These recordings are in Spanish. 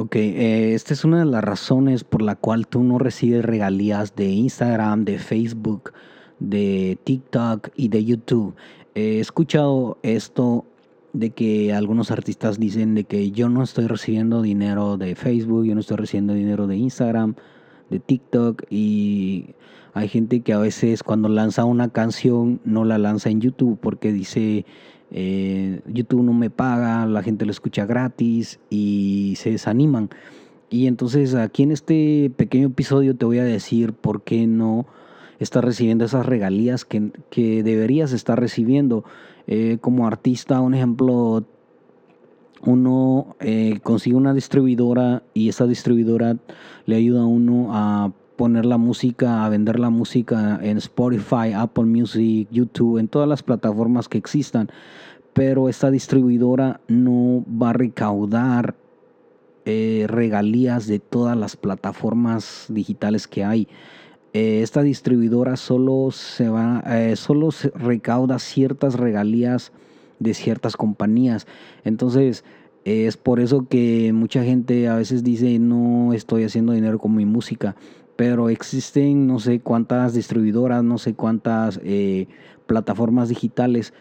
Ok, eh, esta es una de las razones por la cual tú no recibes regalías de Instagram, de Facebook, de TikTok y de YouTube. He escuchado esto de que algunos artistas dicen de que yo no estoy recibiendo dinero de Facebook, yo no estoy recibiendo dinero de Instagram, de TikTok y hay gente que a veces cuando lanza una canción no la lanza en YouTube porque dice eh, YouTube no me paga, la gente lo escucha gratis y se desaniman. Y entonces aquí en este pequeño episodio te voy a decir por qué no estás recibiendo esas regalías que, deberías estar recibiendo. Eh, como artista, un ejemplo, uno eh, consigue una distribuidora y esa distribuidora le ayuda a uno a poner la música, a vender la música en Spotify, Apple Music, YouTube, en todas las plataformas que existan. Pero esta distribuidora no va a recaudar eh, regalías de todas las plataformas digitales que hay. Eh, esta distribuidora solo se va, eh, solo recauda ciertas regalías de ciertas compañías. Entonces, es por eso que mucha gente a veces dice no estoy haciendo dinero con mi música pero existen no sé cuántas distribuidoras, no sé cuántas eh, plataformas digitales.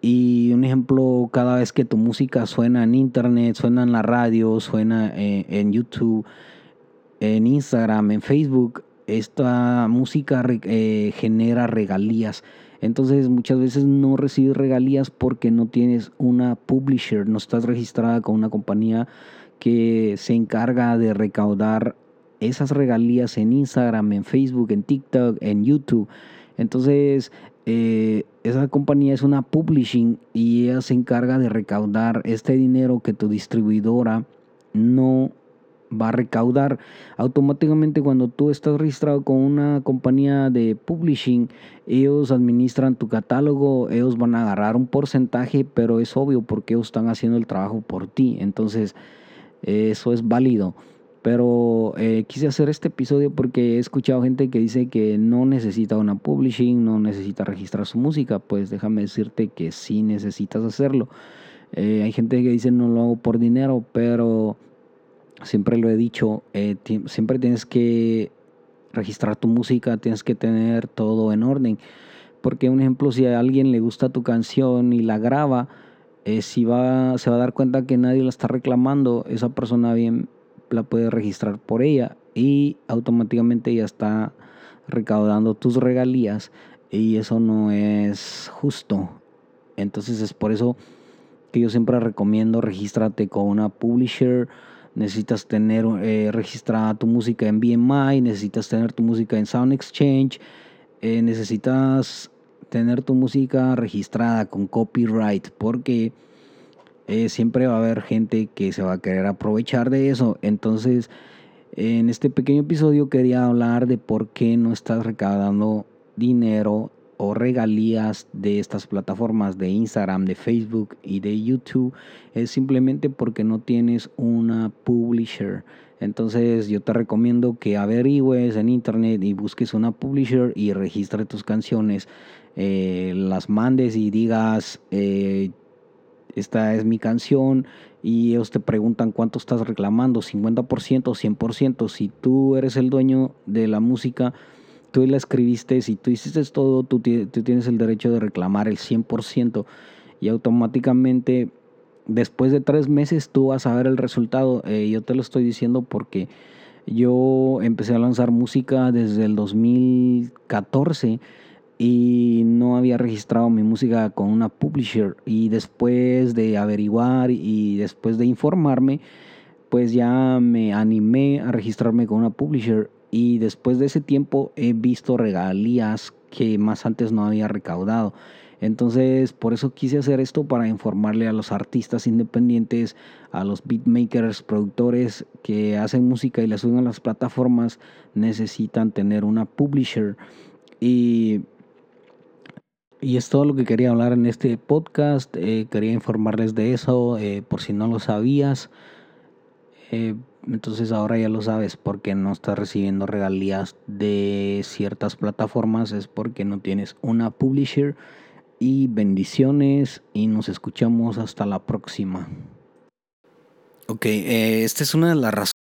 Y un ejemplo, cada vez que tu música suena en internet, suena en la radio, suena eh, en, YouTube, en Instagram, en Facebook, esta música eh, genera regalías. Entonces muchas veces no recibes regalías porque no tienes una publisher, no estás registrada con una compañía que se encarga de recaudar esas regalías en Instagram, en Facebook, en TikTok, en YouTube. Entonces, eh, esa compañía es una publishing y ella se encarga de recaudar este dinero que tu distribuidora no va a recaudar. Automáticamente cuando tú estás registrado con una compañía de publishing, ellos administran tu catálogo, ellos van a agarrar un porcentaje, pero es obvio porque ellos están haciendo el trabajo por ti. Entonces, eso es válido. Pero eh, quise hacer este episodio porque he escuchado gente que dice que no necesita una publishing, no necesita registrar su música. Pues déjame decirte que sí necesitas hacerlo. Eh, hay gente que dice no lo hago por dinero, pero siempre lo he dicho, eh, siempre tienes que registrar tu música, tienes que tener todo en orden. Porque un ejemplo, si a alguien le gusta tu canción y la graba, si va, se va a dar cuenta que nadie la está reclamando, esa persona bien la puedes registrar por ella y automáticamente ya está recaudando tus regalías y eso no es justo. Entonces es por eso que yo siempre recomiendo regístrate con una publisher. Necesitas tener eh, registrada tu música en BMI, necesitas tener tu música en Sound Exchange, eh, necesitas tener tu música registrada con copyright porque eh, siempre va a haber gente que se va a querer aprovechar de eso. Entonces, en este pequeño episodio quería hablar de por qué no estás recaudando dinero o regalías de estas plataformas de Instagram, de Facebook y de YouTube. Es simplemente porque no tienes una publisher. Entonces yo te recomiendo que averigües en internet y busques una publisher y registre tus canciones, eh, las mandes y digas, eh, esta es mi canción y ellos te preguntan cuánto estás reclamando, 50%, 100%. Si tú eres el dueño de la música, tú la escribiste, si tú hiciste todo, tú, tienes el derecho de reclamar el 100% y automáticamente después de tres meses tú vas a ver el resultado. Eh, yo te lo estoy diciendo porque yo empecé a lanzar música desde el 2014 y no había registrado mi música con una publisher y después de averiguar y después de informarme pues ya me animé a registrarme con una publisher y después de ese tiempo he visto regalías que más antes no había recaudado. Entonces, por eso quise hacer esto para informarle a los artistas independientes, a los beatmakers, productores que hacen música y la suben a las plataformas, necesitan tener una publisher. Y y es todo lo que quería hablar en este podcast. Eh, quería informarles de eso eh, por si no lo sabías. Eh, entonces ahora ya lo sabes porque no estás recibiendo regalías de ciertas plataformas. Es porque no tienes una publisher. Y bendiciones y nos escuchamos hasta la próxima. Ok, esta es una de las razones